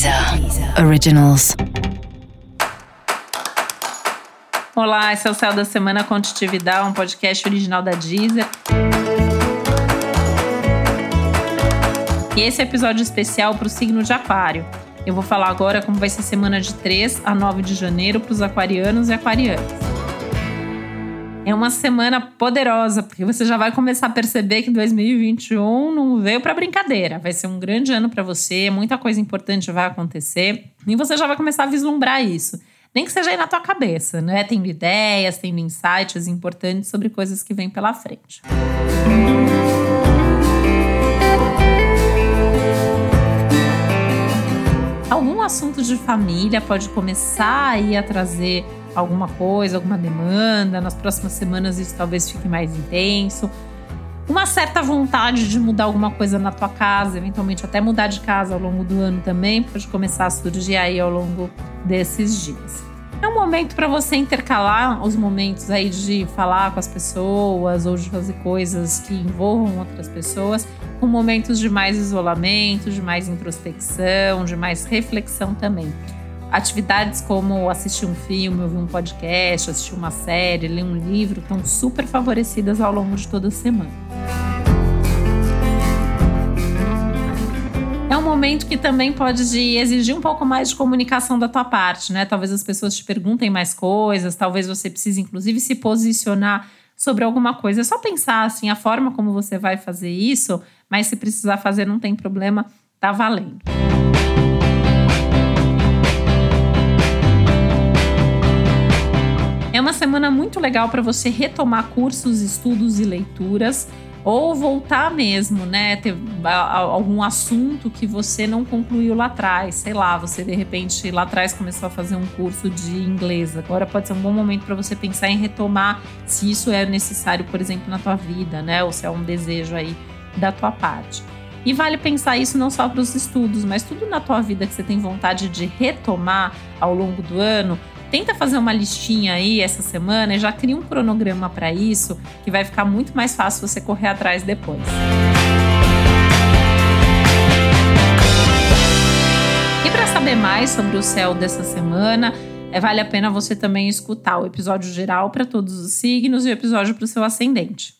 Deezer Originals. Olá, esse é o Céu da Semana Contitividade, um podcast original da Deezer. E esse é episódio especial para o signo de Aquário. Eu vou falar agora como vai ser semana de 3 a 9 de janeiro para os aquarianos e aquarianas. É uma semana poderosa, porque você já vai começar a perceber que 2021 não veio para brincadeira. Vai ser um grande ano para você, muita coisa importante vai acontecer e você já vai começar a vislumbrar isso. Nem que seja aí na tua cabeça, né? Tendo ideias, tendo insights importantes sobre coisas que vêm pela frente. Algum assunto de família pode começar aí a trazer alguma coisa, alguma demanda. Nas próximas semanas isso talvez fique mais intenso. Uma certa vontade de mudar alguma coisa na tua casa, eventualmente até mudar de casa ao longo do ano também, pode começar a surgir aí ao longo desses dias. É um momento para você intercalar os momentos aí de falar com as pessoas ou de fazer coisas que envolvam outras pessoas, com momentos de mais isolamento, de mais introspecção, de mais reflexão também. Atividades como assistir um filme, ouvir um podcast, assistir uma série, ler um livro estão super favorecidas ao longo de toda a semana. É um momento que também pode exigir um pouco mais de comunicação da tua parte, né? Talvez as pessoas te perguntem mais coisas, talvez você precise inclusive se posicionar sobre alguma coisa. É só pensar assim a forma como você vai fazer isso, mas se precisar fazer não tem problema, tá valendo. É uma semana muito legal para você retomar cursos, estudos e leituras ou voltar mesmo, né? Ter algum assunto que você não concluiu lá atrás, sei lá, você de repente lá atrás começou a fazer um curso de inglês. Agora pode ser um bom momento para você pensar em retomar se isso é necessário, por exemplo, na tua vida, né? Ou se é um desejo aí da tua parte. E vale pensar isso não só para os estudos, mas tudo na tua vida que você tem vontade de retomar ao longo do ano, Tenta fazer uma listinha aí essa semana e já cria um cronograma para isso, que vai ficar muito mais fácil você correr atrás depois. E para saber mais sobre o céu dessa semana, é, vale a pena você também escutar o episódio geral para todos os signos e o episódio para o seu ascendente.